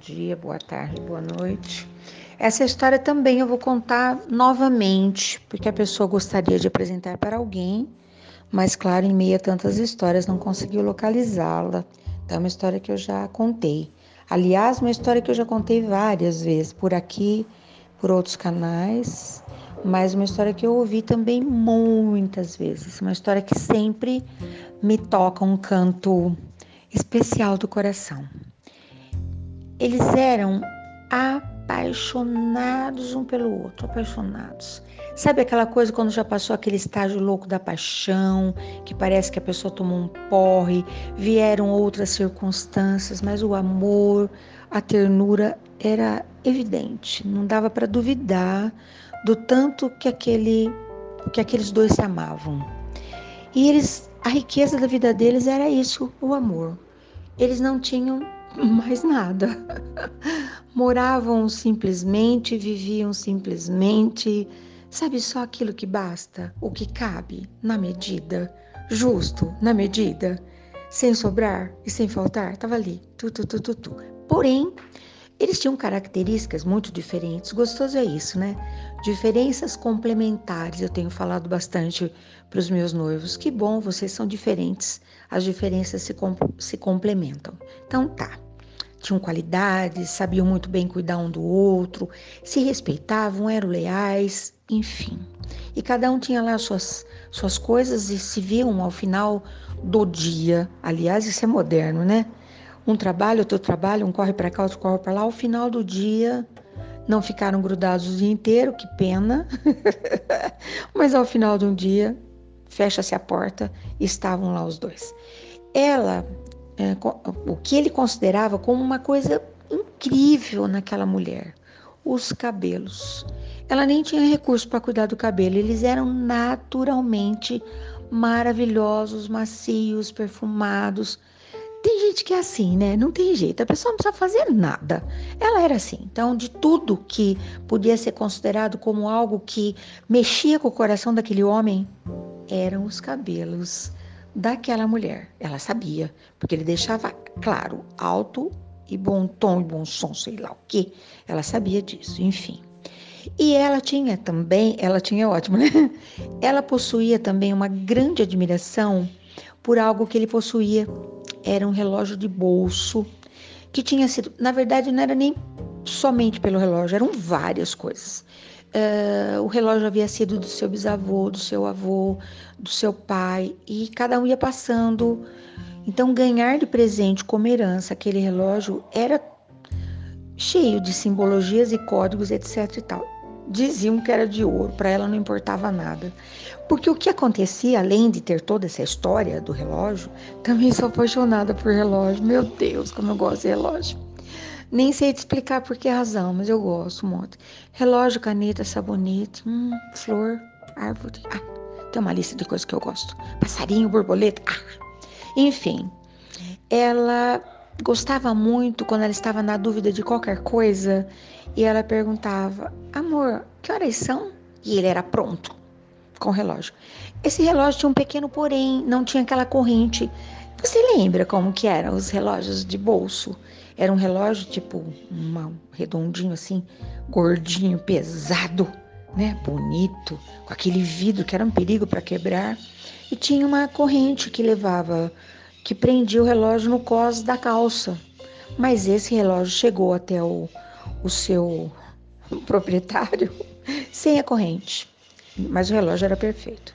dia, boa tarde, boa noite. Essa história também eu vou contar novamente, porque a pessoa gostaria de apresentar para alguém, mas, claro, em meio a tantas histórias não conseguiu localizá-la. Então, é uma história que eu já contei. Aliás, uma história que eu já contei várias vezes, por aqui, por outros canais, mas uma história que eu ouvi também muitas vezes. Uma história que sempre me toca um canto especial do coração. Eles eram apaixonados um pelo outro, apaixonados. Sabe aquela coisa quando já passou aquele estágio louco da paixão, que parece que a pessoa tomou um porre, vieram outras circunstâncias, mas o amor, a ternura era evidente, não dava para duvidar do tanto que aquele que aqueles dois se amavam. E eles a riqueza da vida deles era isso, o amor. Eles não tinham mais nada. Moravam simplesmente, viviam simplesmente, sabe só aquilo que basta, o que cabe, na medida, justo, na medida, sem sobrar e sem faltar, estava ali, tu, tu, tu, tu, tu. Porém, eles tinham características muito diferentes. Gostoso é isso, né? Diferenças complementares. Eu tenho falado bastante para os meus noivos. Que bom, vocês são diferentes. As diferenças se, se complementam. Então tá. Tinham qualidades, sabiam muito bem cuidar um do outro, se respeitavam, eram leais, enfim. E cada um tinha lá suas, suas coisas e se viam ao final do dia. Aliás, isso é moderno, né? Um trabalho, outro trabalho, um corre para cá, outro corre para lá. Ao final do dia, não ficaram grudados o dia inteiro, que pena. Mas ao final de um dia, fecha-se a porta estavam lá os dois. Ela, é, o que ele considerava como uma coisa incrível naquela mulher, os cabelos. Ela nem tinha recurso para cuidar do cabelo, eles eram naturalmente maravilhosos, macios, perfumados. Tem gente que é assim, né? Não tem jeito, a pessoa não precisa fazer nada. Ela era assim. Então, de tudo que podia ser considerado como algo que mexia com o coração daquele homem, eram os cabelos daquela mulher. Ela sabia, porque ele deixava claro, alto e bom tom e bom som, sei lá o quê. Ela sabia disso, enfim. E ela tinha também, ela tinha ótimo, né? Ela possuía também uma grande admiração por algo que ele possuía era um relógio de bolso que tinha sido, na verdade, não era nem somente pelo relógio, eram várias coisas. Uh, o relógio havia sido do seu bisavô, do seu avô, do seu pai, e cada um ia passando. Então, ganhar de presente como herança aquele relógio era cheio de simbologias e códigos, etc. e tal diziam que era de ouro, para ela não importava nada. Porque o que acontecia, além de ter toda essa história do relógio, também sou apaixonada por relógio. Meu Deus, como eu gosto de relógio. Nem sei te explicar por que razão, mas eu gosto muito. Relógio, caneta, sabonete, hum, flor, árvore. Ah, tem uma lista de coisas que eu gosto. Passarinho, borboleta. Ah. Enfim, ela gostava muito quando ela estava na dúvida de qualquer coisa e ela perguntava: Amor, que horas são? E ele era pronto com o relógio. Esse relógio tinha um pequeno porém, não tinha aquela corrente. Você lembra como que eram os relógios de bolso? Era um relógio tipo um redondinho assim, gordinho, pesado, né? Bonito, com aquele vidro que era um perigo para quebrar. E tinha uma corrente que levava que prendia o relógio no cós da calça. Mas esse relógio chegou até o, o seu proprietário sem a corrente. Mas o relógio era perfeito.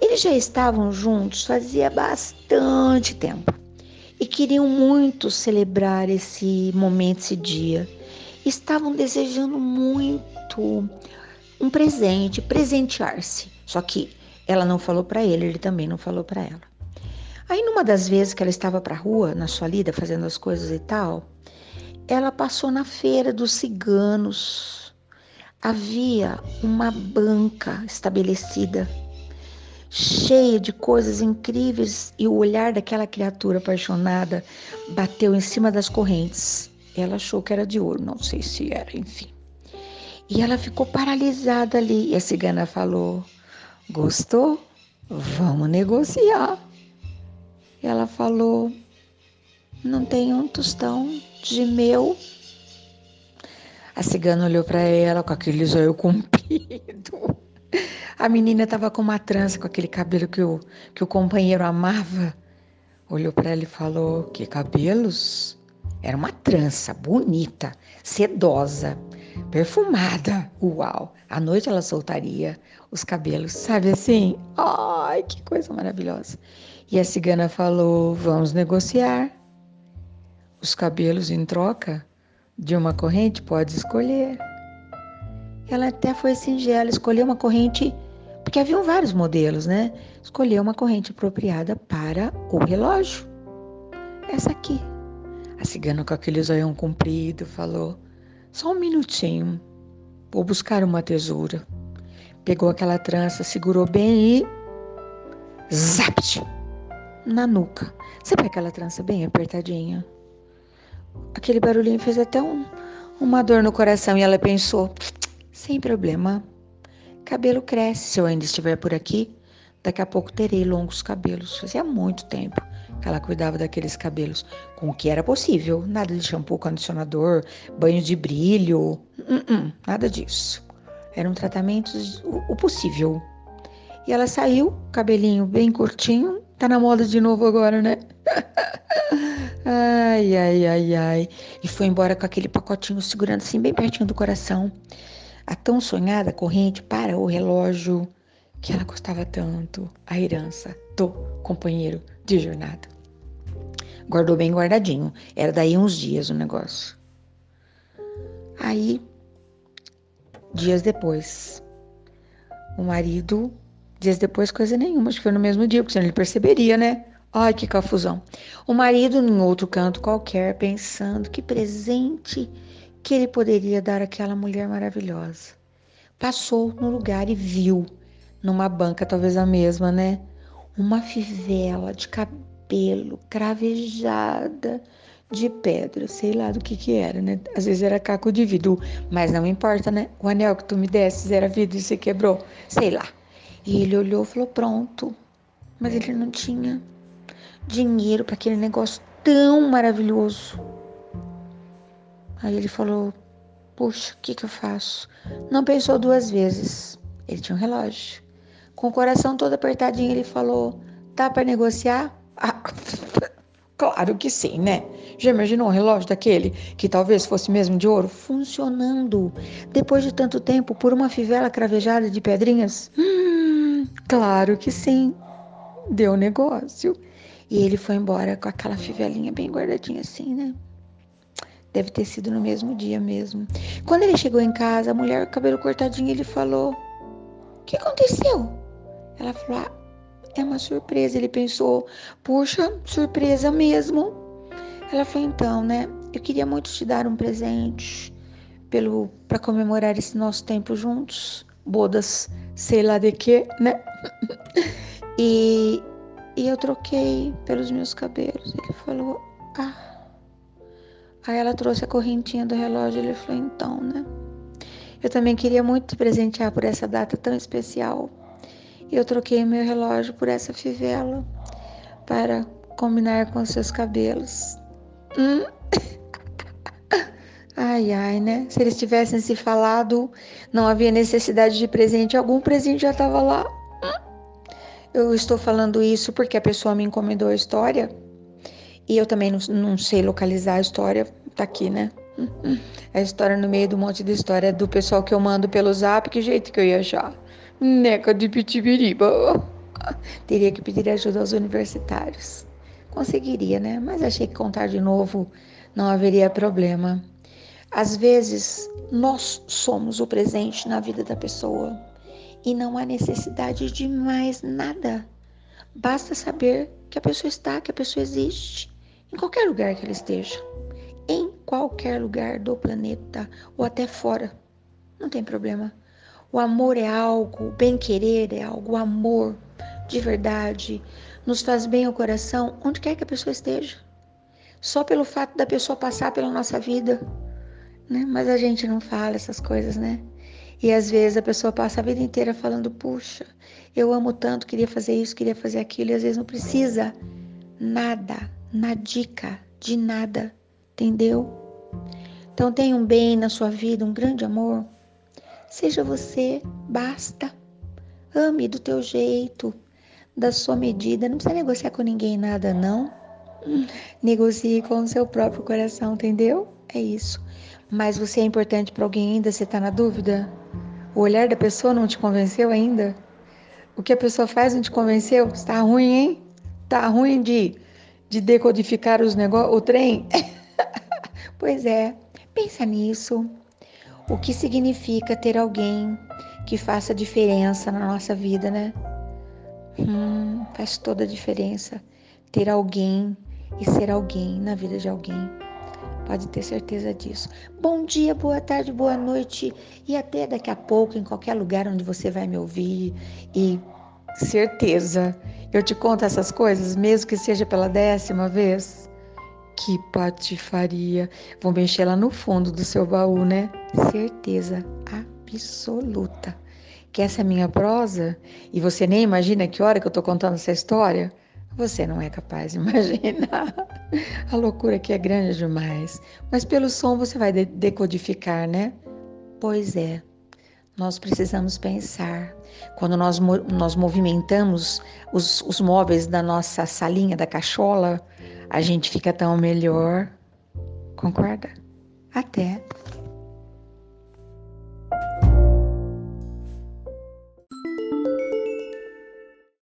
Eles já estavam juntos fazia bastante tempo e queriam muito celebrar esse momento, esse dia. Estavam desejando muito um presente, presentear-se. Só que ela não falou para ele, ele também não falou para ela. Aí, numa das vezes que ela estava para a rua, na sua lida, fazendo as coisas e tal, ela passou na feira dos ciganos. Havia uma banca estabelecida, cheia de coisas incríveis, e o olhar daquela criatura apaixonada bateu em cima das correntes. Ela achou que era de ouro, não sei se era, enfim. E ela ficou paralisada ali. E a cigana falou: Gostou? Vamos negociar. Ela falou: Não tem um tostão de mel A cigana olhou para ela com aquele zóio comprido. A menina estava com uma trança, com aquele cabelo que o, que o companheiro amava. Olhou para ela e falou: Que cabelos? Era uma trança bonita, sedosa, perfumada. Uau! À noite ela soltaria os cabelos, sabe assim? Ai, que coisa maravilhosa. E a cigana falou: Vamos negociar. Os cabelos em troca de uma corrente pode escolher. Ela até foi singela, escolheu uma corrente, porque haviam vários modelos, né? Escolheu uma corrente apropriada para o relógio. Essa aqui. A cigana com aquele zoião comprido falou: Só um minutinho, vou buscar uma tesoura. Pegou aquela trança, segurou bem e. Zapt! Na nuca. Sabe aquela trança bem apertadinha? Aquele barulhinho fez até um, uma dor no coração e ela pensou: sem problema, cabelo cresce. Se eu ainda estiver por aqui, daqui a pouco terei longos cabelos. Fazia muito tempo que ela cuidava daqueles cabelos, com o que era possível. Nada de shampoo, condicionador, banho de brilho, uh -uh, nada disso. Eram tratamentos o, possível. E ela saiu, cabelinho bem curtinho, tá na moda de novo agora, né? ai, ai, ai, ai. E foi embora com aquele pacotinho segurando assim bem pertinho do coração. A tão sonhada corrente para o relógio que ela gostava tanto, a herança do companheiro de jornada. Guardou bem guardadinho. Era daí uns dias o negócio. Aí, dias depois, o marido, dias depois, coisa nenhuma, acho que foi no mesmo dia, porque senão ele perceberia, né? Ai, que confusão. O marido, em outro canto qualquer, pensando que presente que ele poderia dar àquela mulher maravilhosa. Passou no lugar e viu, numa banca, talvez a mesma, né? Uma fivela de cabelo cravejada de pedra, sei lá do que que era, né? Às vezes era caco de vidro, mas não importa, né? O anel que tu me desses era vidro e você quebrou, sei lá. E ele olhou e falou: pronto. Mas ele não tinha dinheiro para aquele negócio tão maravilhoso. Aí ele falou: Puxa, o que, que eu faço? Não pensou duas vezes. Ele tinha um relógio. Com o coração todo apertadinho, ele falou: Dá para negociar? Ah, claro que sim, né? Já imaginou um relógio daquele que talvez fosse mesmo de ouro funcionando depois de tanto tempo por uma fivela cravejada de pedrinhas? Hum, claro que sim. Deu negócio. E ele foi embora com aquela fivelinha bem guardadinha assim, né? Deve ter sido no mesmo dia mesmo. Quando ele chegou em casa, a mulher, cabelo cortadinho, ele falou: O que aconteceu? Ela falou: ah, É uma surpresa. Ele pensou: Puxa, surpresa mesmo. Ela falou: Então, né? Eu queria muito te dar um presente pelo para comemorar esse nosso tempo juntos. Bodas, sei lá de quê, né? e e eu troquei pelos meus cabelos. Ele falou, ah. Aí ela trouxe a correntinha do relógio. Ele falou, então, né? Eu também queria muito te presentear por essa data tão especial. Eu troquei meu relógio por essa fivela para combinar com seus cabelos. Hum? Ai, ai, né? Se eles tivessem se falado, não havia necessidade de presente algum, presente já estava lá. Eu estou falando isso porque a pessoa me encomendou a história e eu também não, não sei localizar a história. Tá aqui, né? A história no meio do monte de história do pessoal que eu mando pelo zap. Que jeito que eu ia achar? Neca de pitibiriba. Teria que pedir ajuda aos universitários. Conseguiria, né? Mas achei que contar de novo não haveria problema. Às vezes, nós somos o presente na vida da pessoa e não há necessidade de mais nada. Basta saber que a pessoa está, que a pessoa existe, em qualquer lugar que ela esteja, em qualquer lugar do planeta ou até fora. Não tem problema. O amor é algo, o bem-querer é algo, o amor de verdade nos faz bem ao coração, onde quer que a pessoa esteja. Só pelo fato da pessoa passar pela nossa vida, né? Mas a gente não fala essas coisas, né? E às vezes a pessoa passa a vida inteira falando: puxa, eu amo tanto, queria fazer isso, queria fazer aquilo, e às vezes não precisa nada, na dica de nada, entendeu? Então tenha um bem na sua vida, um grande amor. Seja você, basta. Ame do teu jeito, da sua medida. Não precisa negociar com ninguém nada, não. Negocie com o seu próprio coração, entendeu? É isso. Mas você é importante para alguém ainda? Você está na dúvida? O olhar da pessoa não te convenceu ainda? O que a pessoa faz não te convenceu? Está ruim, hein? Tá ruim de, de decodificar os negócios, o trem? pois é, pensa nisso. O que significa ter alguém que faça diferença na nossa vida, né? Hum, faz toda a diferença ter alguém e ser alguém na vida de alguém. Pode ter certeza disso. Bom dia, boa tarde, boa noite e até daqui a pouco em qualquer lugar onde você vai me ouvir e certeza eu te conto essas coisas, mesmo que seja pela décima vez. Que patifaria. Vou mexer lá no fundo do seu baú, né? Certeza absoluta. Que essa é minha prosa e você nem imagina que hora que eu tô contando essa história? Você não é capaz de imaginar. A loucura aqui é grande demais. Mas pelo som você vai decodificar, né? Pois é nós precisamos pensar. Quando nós, nós movimentamos os, os móveis da nossa salinha, da cachola, a gente fica tão melhor. Concorda? Até.